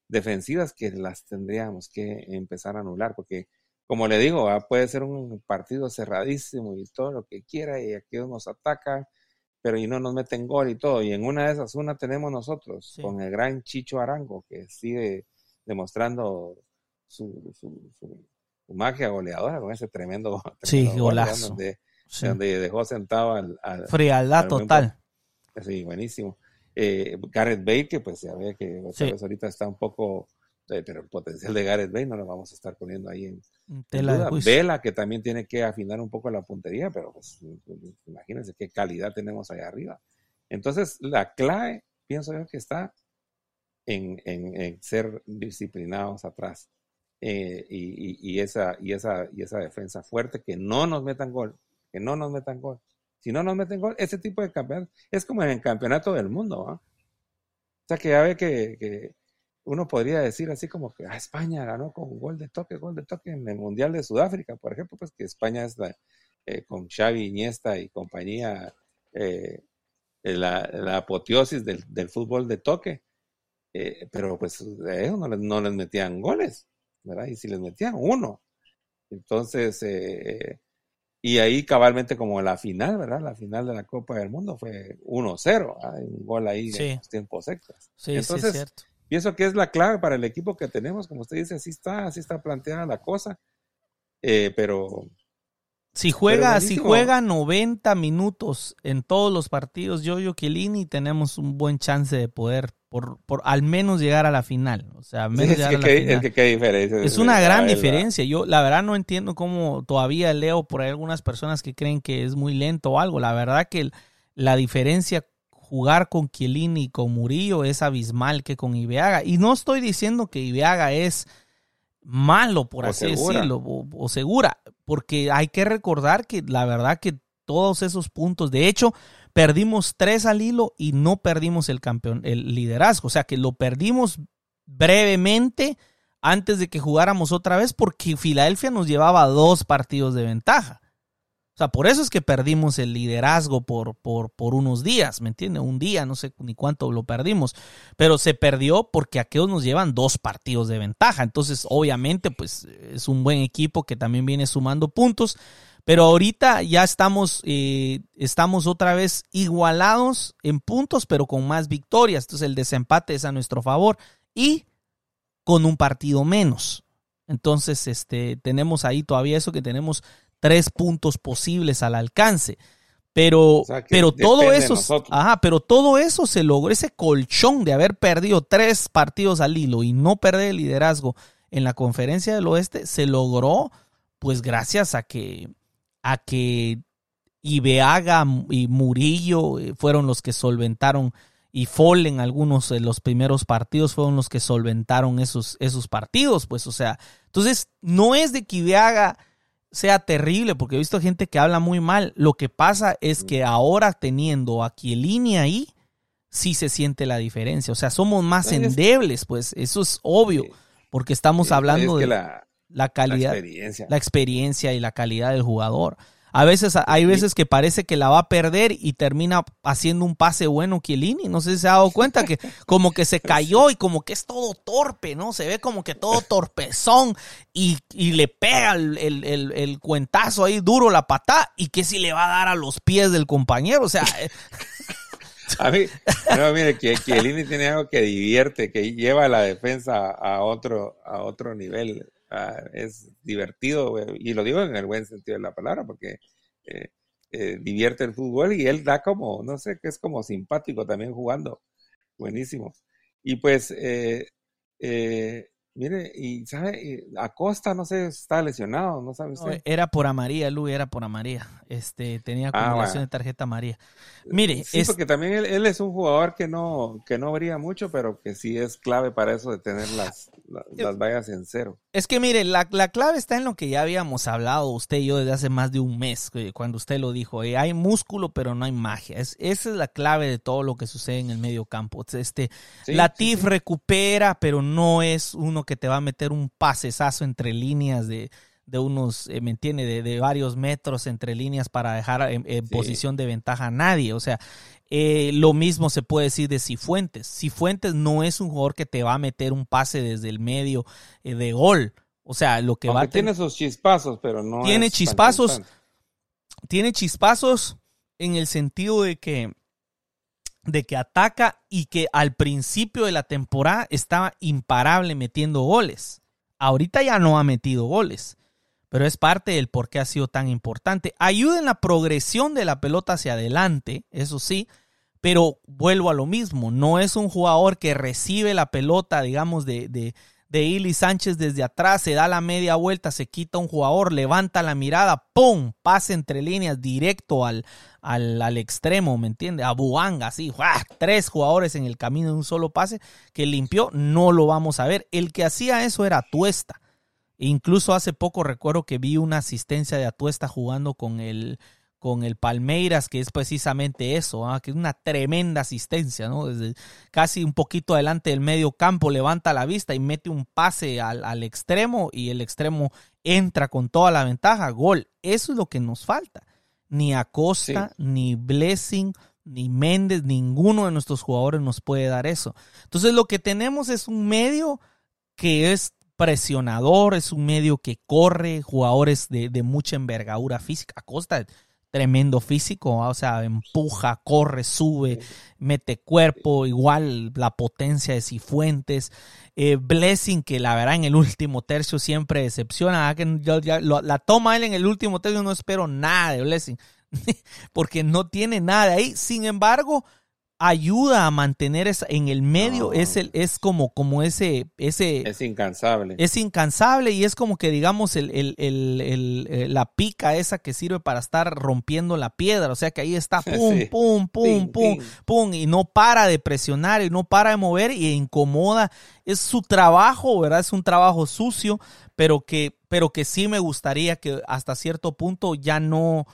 defensivas que las tendríamos que empezar a anular, porque como le digo, ah, puede ser un partido cerradísimo y todo lo que quiera y aquí nos atacan, pero y no nos meten gol y todo. Y en una de esas, una tenemos nosotros, con el gran Chicho Arango, que sigue demostrando su, su, magia goleadora con ese tremendo, sí, golazo. Donde, donde, dejó sentado al... Frialdad total. Sí, buenísimo. Eh, Gareth Bale, que pues ya ve que ahorita está un poco, eh, pero el potencial de Gareth Bale no lo vamos a estar poniendo ahí en, Tela Vela, que también tiene que afinar un poco la puntería, pero pues imagínense qué calidad tenemos allá arriba. Entonces, la clave, pienso yo que está en, en, ser disciplinados atrás. Eh, y, y, esa, y, esa, y esa defensa fuerte, que no nos metan gol, que no nos metan gol. Si no nos meten gol, ese tipo de campeonato es como en el campeonato del mundo. O sea, que ya ve que, uno podría decir así como que ah, España ganó con gol de toque, gol de toque en el Mundial de Sudáfrica, por ejemplo, pues que España es eh, con Xavi, Iniesta y compañía eh, la, apoteosis del, fútbol de toque. Eh, pero pues a ellos no les, no les metían goles, ¿verdad? Y si les metían uno. Entonces, y ahí cabalmente como la final, ¿verdad? La final de la Copa del Mundo fue 1-0, hay un gol ahí en los tiempos extras. Sí, Entonces, sí, cierto. Pienso que es la clave para el equipo que tenemos, como usted dice, así está, así está planteada la cosa, eh, pero... Si juega, si juega 90 minutos en todos los partidos, Yoyo Chiellini, tenemos un buen chance de poder por, al menos llegar a la final. O sea, menos llegar a la final. Es, una gran diferencia. Yo la verdad no entiendo cómo todavía leo por ahí algunas personas que creen que es muy lento o algo. La verdad que la diferencia jugar con Chiellini y con Murillo es abismal que con Ibeaga. Y no estoy diciendo que Ibeaga es malo, por así decirlo, o, segura, porque hay que recordar que la verdad que todos esos puntos, de hecho, perdimos tres al hilo y no perdimos el campeón, el liderazgo. O sea que lo perdimos brevemente antes de que jugáramos otra vez porque Filadelfia nos llevaba dos partidos de ventaja. O sea, por eso es que perdimos el liderazgo por, por, por unos días, ¿me entiendes? Un día, no sé ni cuánto lo perdimos, pero se perdió porque aquellos nos llevan dos partidos de ventaja. Entonces, obviamente, pues es un buen equipo que también viene sumando puntos, pero ahorita ya estamos, eh, estamos otra vez igualados en puntos, pero con más victorias. Entonces, el desempate es a nuestro favor y con un partido menos. Entonces, este, tenemos ahí todavía eso que tenemos tres puntos posibles al alcance. Pero, pero todo eso, ajá, pero todo eso se logró, ese colchón de haber perdido tres partidos al hilo y no perder el liderazgo en la conferencia del oeste, se logró pues gracias a que, a que Ibeaga y Murillo eh, fueron los que solventaron y Fallen, algunos de los primeros partidos fueron los que solventaron esos, esos partidos, pues o sea, entonces no es de que Ibeaga sea terrible, porque he visto gente que habla muy mal. Lo que pasa es que ahora teniendo a línea ahí, sí se siente la diferencia. O sea, somos más endebles, pues eso es obvio, porque estamos hablando de la, calidad, la experiencia y la calidad del jugador. A veces, hay veces que parece que la va a perder y termina haciendo un pase bueno Chiellini. No sé si se ha dado cuenta que como que se cayó y como que es todo torpe, ¿no? Se ve como que todo torpezón y, le pega el, cuentazo ahí duro la patada y que si le va a dar a los pies del compañero. O sea... Eh. A mí, no, mire, que Chiellini tiene algo que divierte, que lleva la defensa a otro, a otro nivel. Ah, es divertido, y lo digo en el buen sentido de la palabra, porque eh, eh, divierte el fútbol y él da como, no sé, que es como simpático también jugando. Buenísimo. Y pues eh, Mire, y sabe, Acosta, no sé, está lesionado, ¿no sabe usted? era por María, Lu, era por María. Este, tenía ah, acumulación de tarjeta María. Mire, sí, porque también él, es un jugador que no, que no brilla mucho, pero que sí es clave para eso de tener las, las, vallas en cero. Es que mire, la, clave está en lo que ya habíamos hablado usted y yo desde hace más de un mes, cuando usted lo dijo. Eh, hay músculo, pero no hay magia. Es, esa es la clave de todo lo que sucede en el medio campo. Este, Latif recupera, pero no es uno que te va a meter un pasesazo entre líneas de, unos, eh, ¿me entiende? De, varios metros entre líneas para dejar en, posición de ventaja a nadie. O sea, eh, lo mismo se puede decir de Cifuentes. Cifuentes no es un jugador que te va a meter un pase desde el medio eh, de gol. O sea, lo que va Tiene sus chispazos, pero no. Tiene chispazos. Tiene chispazos en el sentido de que de que ataca y que al principio de la temporada estaba imparable metiendo goles. Ahorita ya no ha metido goles, pero es parte del por qué ha sido tan importante. Ayuda en la progresión de la pelota hacia adelante, eso sí, pero vuelvo a lo mismo, no es un jugador que recibe la pelota, digamos, de, de, de Ili Sánchez desde atrás, se da la media vuelta, se quita un jugador, levanta la mirada, ¡pum! Pase entre líneas directo al, al, extremo, ¿me entiende? A Buanga, así, tres jugadores en el camino de un solo pase que limpió, no lo vamos a ver. El que hacía eso era Tuesta. Incluso hace poco recuerdo que vi una asistencia de Atuesta jugando con el, con el Palmeiras, que es precisamente eso, ¿ah? que es una tremenda asistencia, ¿no? Desde casi un poquito adelante del medio campo, levanta la vista y mete un pase al, extremo y el extremo entra con toda la ventaja, gol. Eso es lo que nos falta. Ni Acosta, ni Blessing, ni Méndez, ninguno de nuestros jugadores nos puede dar eso. Entonces lo que tenemos es un medio que es presionador, es un medio que corre, jugadores de, de mucha envergadura física. Acosta tremendo físico, o sea, empuja, corre, sube, mete cuerpo, igual la potencia de Cifuentes. Eh, Blessing, que la verdad en el último tercio siempre decepciona, que la toma él en el último tercio, no espero nada de Blessing, porque no tiene nada ahí. Sin embargo, ayuda a mantener esa, en el medio es el es como como ese ese es incansable. es incansable y es como que digamos el, el, el, eh, la pica esa que sirve para estar rompiendo la piedra. O sea que ahí está pum pum pum pum pum y no para de presionar y no para de mover y incomoda. Es su trabajo verdad es un trabajo sucio pero que pero que sí me gustaría que hasta cierto punto ya no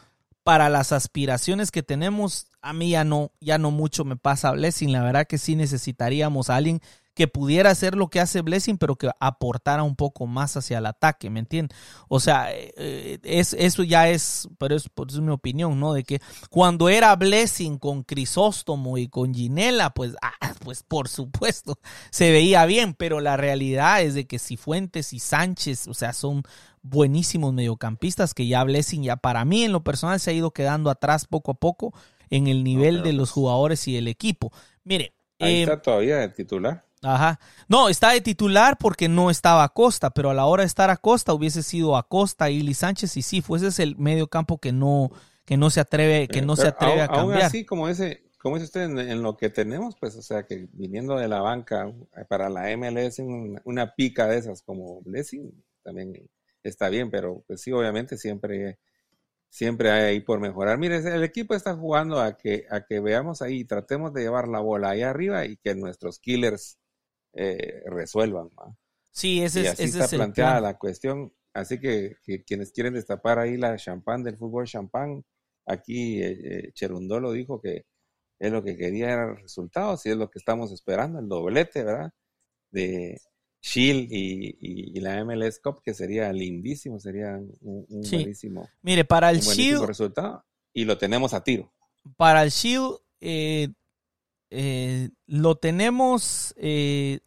para las aspiraciones que tenemos, a mí ya no, ya no mucho me pasa Blessing. La verdad que sí necesitaríamos a alguien que pudiera hacer lo que hace Blessing, pero que aportara un poco más hacia el ataque, ¿me entiendes? O sea, eh, eh, es, eso ya es, pero es, es, mi opinión, ¿no? De que cuando era Blessing con Crisóstomo y con Ginela, pues, ah, pues por supuesto, se veía bien, pero la realidad es de que si Fuentes y Sánchez, o sea, son buenísimos mediocampistas que ya Blessing ya para mí en lo personal se ha ido quedando atrás poco a poco en el nivel de los pues jugadores y el equipo. Mire. Ahí eh, está todavía de titular. Ajá. No, está de titular porque no estaba Acosta, pero a la hora de estar Acosta hubiese sido Acosta, y Sánchez y sí, ese es el medio campo que no, que no se atreve, que no se atreve a cambiar. Aún así, como ese, como dice usted, en, lo que tenemos, pues, o sea, que viniendo de la banca para la MLS, una, pica de esas como Blessing, también está bien, pero pues sí, obviamente siempre siempre hay ahí por mejorar. Mire, el equipo está jugando a que, a que veamos ahí, tratemos de llevar la bola ahí arriba y que nuestros killers eh, resuelvan. Sí, ese, es, está planteada la cuestión. Así que, quienes quieren destapar ahí la champán del fútbol champán, aquí eh, eh, Cherundolo dijo que es lo que quería era el resultado, si es lo que estamos esperando, el doblete, ¿verdad? De, Shield y, la MLS Cup, que sería lindísimo, sería un, buenísimo. Mire, para el Shield. resultado. Y lo tenemos a tiro. Para el Shield, eh, eh, lo tenemos. Eh,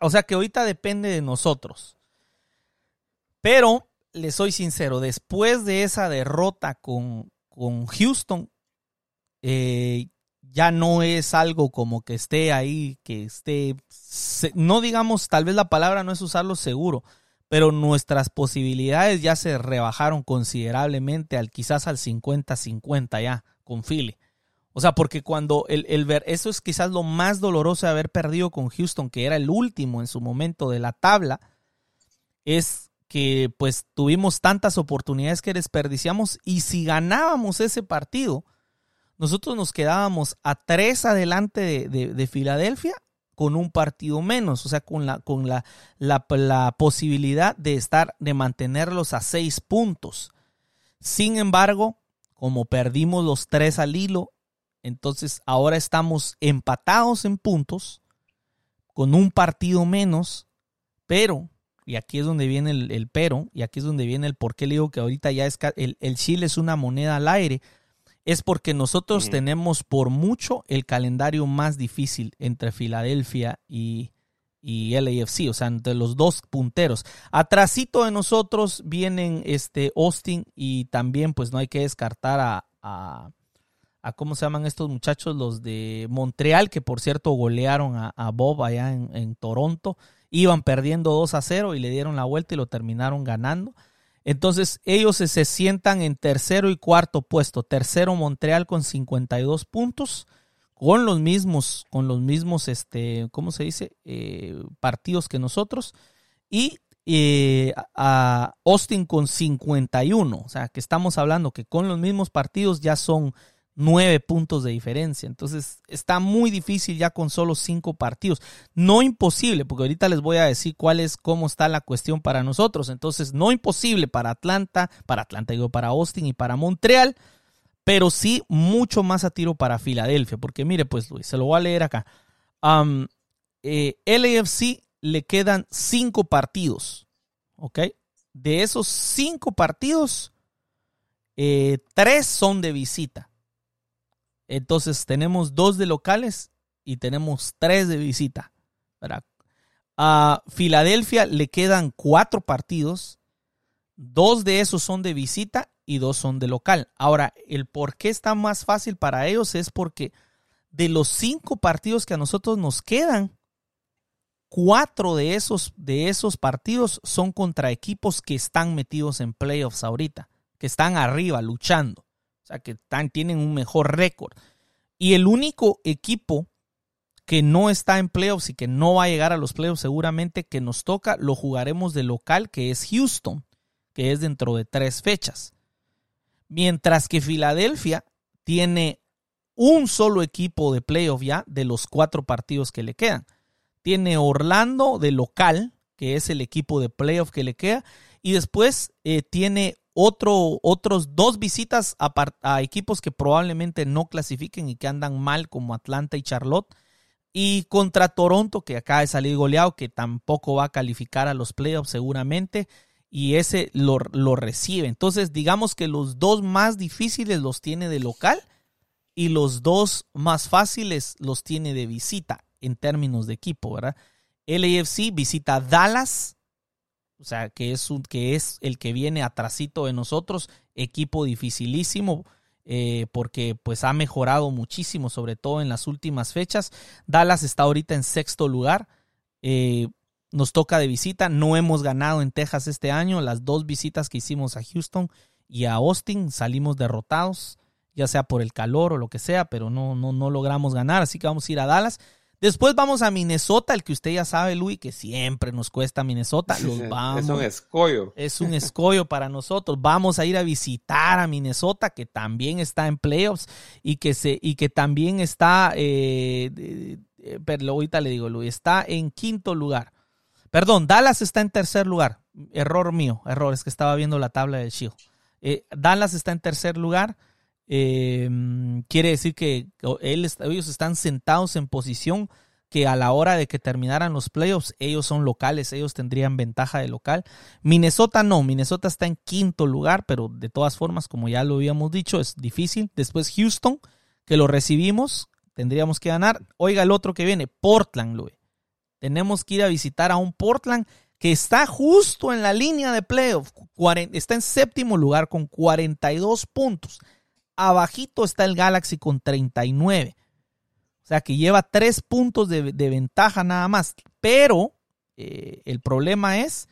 o sea que ahorita depende de nosotros. Pero, le soy sincero, después de esa derrota con, con Houston, ya no es algo como que esté ahí, que esté, no digamos, tal vez la palabra no es usarlo seguro, pero nuestras posibilidades ya se rebajaron considerablemente al quizás al 50-50 ya con Philly. O sea, porque cuando el, el, ver, eso es quizás lo más doloroso de haber perdido con Houston, que era el último en su momento de la tabla, es que pues tuvimos tantas oportunidades que desperdiciamos y si ganábamos ese partido, nosotros nos quedábamos a tres adelante de, Filadelfia con un partido menos, o sea, con, la, con la, la, posibilidad de estar, de mantenerlos a seis puntos. Sin embargo, como perdimos los tres al hilo, entonces ahora estamos empatados en puntos, con un partido menos, pero, y aquí es donde viene el, pero, y aquí es donde viene el por qué le digo que ahorita ya es, el, el Chile es una moneda al aire, es porque nosotros tenemos por mucho el calendario más difícil entre Filadelfia y, y LAFC, o sea, entre los dos punteros. Atrasito de nosotros vienen este Austin y también pues no hay que descartar a, a, ¿cómo se llaman estos muchachos? Los de Montreal, que por cierto golearon a, Bob allá en, en, Toronto. Iban perdiendo 2 a 0 y le dieron la vuelta y lo terminaron ganando. Entonces ellos se, sientan en tercero y cuarto puesto. Tercero Montreal con 52 puntos, con los mismos, con los mismos, este, ¿cómo se dice? Eh, partidos que nosotros. Y eh, a Austin con 51. O sea, que estamos hablando que con los mismos partidos ya son nueve puntos de diferencia. Entonces está muy difícil ya con solo cinco partidos. No imposible, porque ahorita les voy a decir cuál es, cómo está la cuestión para nosotros. Entonces, no imposible para Atlanta, para Atlanta, digo, para Austin y para Montreal, pero sí mucho más a tiro para Filadelfia. Porque mire, pues Luis, se lo voy a leer acá. Um, eh, LAFC le quedan cinco partidos. ¿Ok? De esos cinco partidos, eh, tres son de visita. Entonces tenemos dos de locales y tenemos tres de visita. A Filadelfia le quedan cuatro partidos. Dos de esos son de visita y dos son de local. Ahora, el por qué está más fácil para ellos es porque de los cinco partidos que a nosotros nos quedan, cuatro de esos, de esos partidos son contra equipos que están metidos en playoffs ahorita, que están arriba luchando. O sea, que tienen un mejor récord. Y el único equipo que no está en playoffs y que no va a llegar a los playoffs seguramente que nos toca, lo jugaremos de local, que es Houston, que es dentro de tres fechas. Mientras que Filadelfia tiene un solo equipo de playoff ya de los cuatro partidos que le quedan. Tiene Orlando de local, que es el equipo de playoff que le queda, y después eh, tiene otro, otros dos visitas a, equipos que probablemente no clasifiquen y que andan mal como Atlanta y Charlotte. Y contra Toronto, que acaba de salir goleado, que tampoco va a calificar a los playoffs seguramente. Y ese lo, lo recibe. Entonces, digamos que los dos más difíciles los tiene de local y los dos más fáciles los tiene de visita en términos de equipo, ¿verdad? LAFC visita Dallas, o sea, que es, un, que es el que viene atrasito de nosotros, equipo dificilísimo. Eh, porque pues ha mejorado muchísimo, sobre todo en las últimas fechas. Dallas está ahorita en sexto lugar. Eh, nos toca de visita. No hemos ganado en Texas este año. Las dos visitas que hicimos a Houston y a Austin salimos derrotados, ya sea por el calor o lo que sea, pero no, no, no logramos ganar. Así que vamos a ir a Dallas. Después vamos a Minnesota, el que usted ya sabe, Luis, que siempre nos cuesta Minnesota. Los vamos, es un escollo. Es un escollo para nosotros. Vamos a ir a visitar a Minnesota, que también está en playoffs y que, se, y que también está, eh, pero ahorita le digo, Luis, está en quinto lugar. Perdón, Dallas está en tercer lugar. Error mío, error, es que estaba viendo la tabla del Shield. Eh, Dallas está en tercer lugar. Eh, quiere decir que ellos están sentados en posición que a la hora de que terminaran los playoffs, ellos son locales, ellos tendrían ventaja de local. Minnesota no, Minnesota está en quinto lugar, pero de todas formas, como ya lo habíamos dicho, es difícil. Después Houston, que lo recibimos, tendríamos que ganar. Oiga el otro que viene, Portland, Luis. Tenemos que ir a visitar a un Portland que está justo en la línea de playoff, está en séptimo lugar con 42 puntos. Abajito está el Galaxy con 39. O sea que lleva tres puntos de, ventaja nada más. Pero eh, el problema es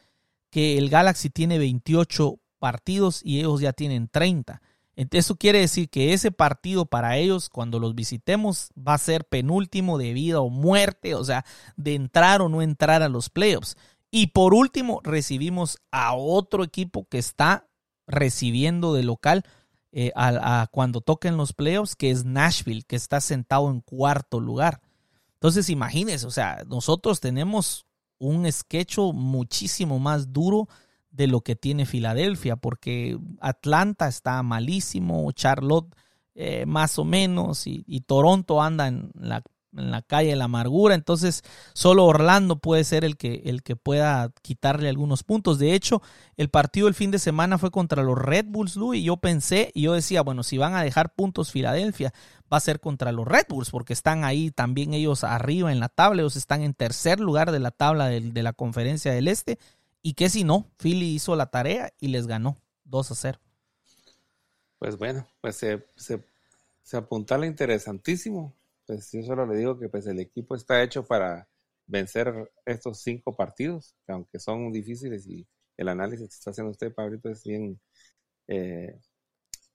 que el Galaxy tiene 28 partidos y ellos ya tienen 30. Eso quiere decir que ese partido para ellos, cuando los visitemos, va a ser penúltimo de vida o muerte, o sea, de entrar o no entrar a los playoffs. Y por último, recibimos a otro equipo que está recibiendo de local eh, a, cuando toquen los playoffs, que es Nashville, que está sentado en cuarto lugar. Entonces, imagínense, o sea, nosotros tenemos un sketch muchísimo más duro de lo que tiene Filadelfia, porque Atlanta está malísimo, Charlotte eh, más o menos, y, y, Toronto anda en la en la calle la amargura. Entonces, solo Orlando puede ser el que, el que pueda quitarle algunos puntos. De hecho, el partido el fin de semana fue contra los Red Bulls, Luis, y yo pensé, y yo decía, bueno, si van a dejar puntos Filadelfia, va a ser contra los Red Bulls, porque están ahí también ellos arriba en la tabla, ellos están en tercer lugar de la tabla de, de la conferencia del Este. Y que si no, Philly hizo la tarea y les ganó 2 a 0. Pues bueno, pues se, se, se apuntala interesantísimo pues yo solo le digo que pues el equipo está hecho para vencer estos cinco partidos, que aunque son difíciles y el análisis que está haciendo usted, Pablito, es bien eh,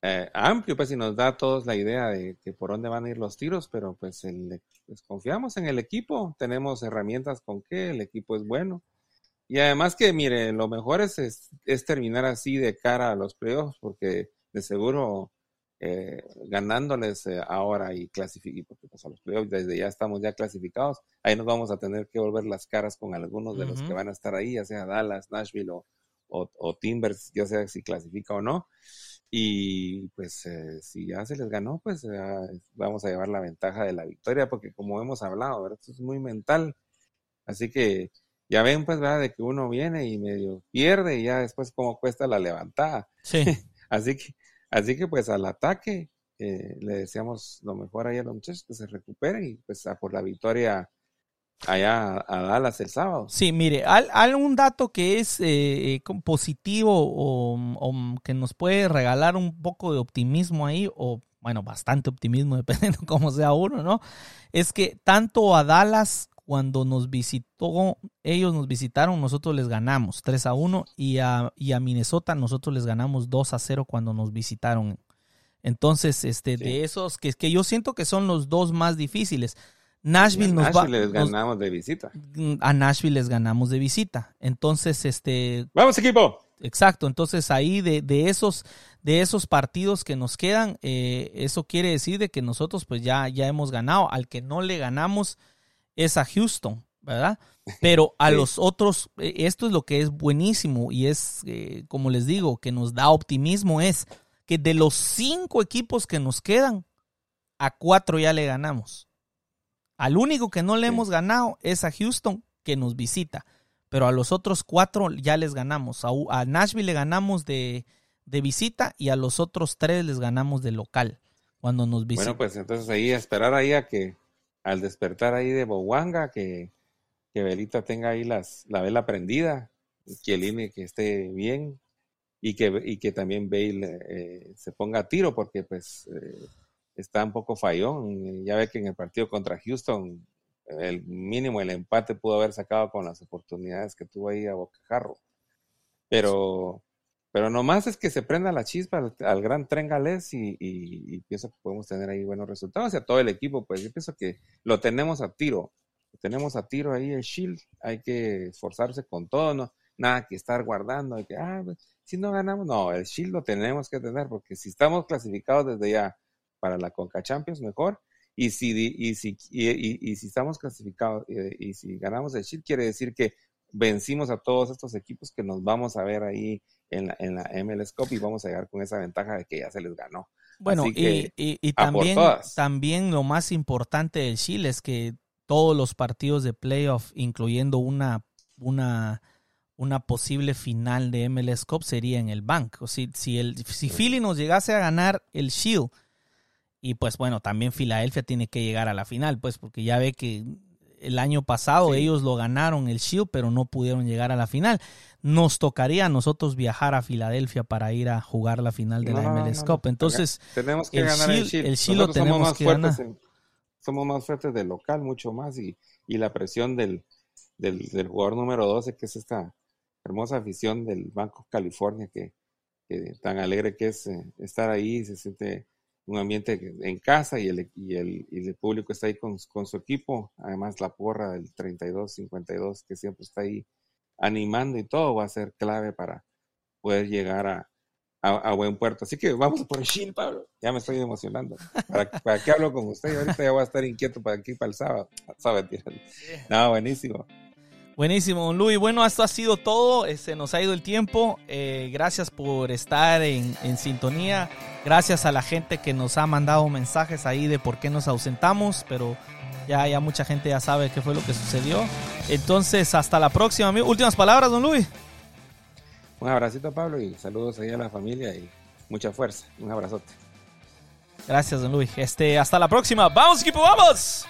eh, amplio, pues y nos da a todos la idea de que por dónde van a ir los tiros, pero pues, pues confiamos en el equipo, tenemos herramientas con que el equipo es bueno. Y además que, mire, lo mejor es, es terminar así de cara a los playoffs, porque de seguro eh, ganándoles eh, ahora y clasificar, porque pues a los playoffs desde ya estamos ya clasificados, ahí nos vamos a tener que volver las caras con algunos de los que van a estar ahí, ya sea Dallas, Nashville o, o, Timbers, ya sea si clasifica o no. Y pues eh, si ya se les ganó, pues vamos a llevar la ventaja de la victoria, porque como hemos hablado, ¿verdad? esto es muy mental. Así que ya ven, pues, ¿verdad? De que uno viene y medio pierde y ya después cómo cuesta la levantada. Sí. Así que Así que pues al ataque eh, le deseamos lo mejor ahí a los muchachos que se recuperen y pues a por la victoria allá a Dallas el sábado. Sí, mire, algún dato que es eh, eh positivo o, que nos puede regalar un poco de optimismo ahí, o bueno, bastante optimismo, dependiendo cómo sea uno, ¿no? Es que tanto a Dallas cuando nos visitó, ellos nos visitaron, nosotros les ganamos 3 a 1 y a, y a Minnesota nosotros les ganamos 2 a 0 cuando nos visitaron. Entonces, este, de esos que, que yo siento que son los dos más difíciles. Nashville nos Nashville les ganamos de visita. Mm, a Nashville les ganamos de visita. Entonces, este. ¡Vamos, equipo! Exacto. Entonces, ahí de, de esos, de esos partidos que nos quedan, eh, eso quiere decir de que nosotros, pues ya, ya hemos ganado. Al que no le ganamos, es a Houston, ¿verdad? Pero a los otros, eh, esto es lo que es buenísimo y es, eh, como les digo, que nos da optimismo, es que de los cinco equipos que nos quedan, a cuatro ya le ganamos. Al único que no le hemos ganado es a Houston, que nos visita. Pero a los otros cuatro ya les ganamos. A, Nashville le ganamos de, visita y a los otros tres les ganamos de local cuando nos visitan. Bueno, pues entonces ahí esperar ahí a que al despertar ahí de Bowanga, que, que Belita tenga ahí las, la vela prendida, que el que esté bien y que, y que también Bale eh, se ponga a tiro porque pues eh, está un poco fallón. Ya ve que en el partido contra Houston el mínimo el empate pudo haber sacado con las oportunidades que tuvo ahí a Bocajarro. Pero, pero nomás es que se prenda la chispa al, gran tren galés y, pienso que podemos tener ahí buenos resultados. Y a todo el equipo, pues yo pienso que lo tenemos a tiro. Lo tenemos a tiro ahí el Shield. Hay que esforzarse con todo, no, nada que estar guardando. que, ah, pues, si no ganamos, no, el Shield lo tenemos que tener porque si estamos clasificados desde ya para la Conca Champions, mejor. Y si, y si, y, si estamos clasificados eh, y, si ganamos el Shield, quiere decir que vencimos a todos estos equipos que nos vamos a ver ahí en la, en la MLS Cup y vamos a llegar con esa ventaja de que ya se les ganó. Bueno, y, y, también, también lo más importante del Chile es que todos los partidos de playoff, incluyendo una, una, una posible final de MLS Cup, sería en el banco. Si, si, el, si Philly nos llegase a ganar el Shield, y pues bueno, también Filadelfia tiene que llegar a la final, pues porque ya ve que el año pasado ellos lo ganaron el Shield, pero no pudieron llegar a la final. Nos tocaría a nosotros viajar a Filadelfia para ir a jugar la final de la MLS Cup. Entonces, tenemos que el ganar el Shield. El Shield lo tenemos que ganar. somos más fuertes del local, mucho más, y, y la presión del, del, del, jugador número 12, que es esta hermosa afición del Banco California, que, que tan alegre que es eh, estar ahí, se siente un ambiente en casa y el, y el, y el público está ahí con, con, su equipo. Además, la porra del 32-52 que siempre está ahí animando y todo va a ser clave para poder llegar a, a, buen puerto. Así que vamos por el Shield, Pablo. Ya me estoy emocionando. ¿Para, ¿Para qué hablo con usted? Ahorita ya voy a estar inquieto para aquí, para el sábado. ¿Sabe? No, buenísimo. Buenísimo, don Luis. Bueno, esto ha sido todo. Se nos ha ido el tiempo. Eh, gracias por estar en, sintonía. Gracias a la gente que nos ha mandado mensajes ahí de por qué nos ausentamos, pero ya, ya mucha gente ya sabe qué fue lo que sucedió. Entonces, hasta la próxima, amigo. Últimas palabras, don Luis. Un abracito, Pablo, y saludos ahí a la familia y mucha fuerza. Un abrazote. Gracias, don Luis. Este, hasta la próxima. ¡Vamos, equipo, vamos!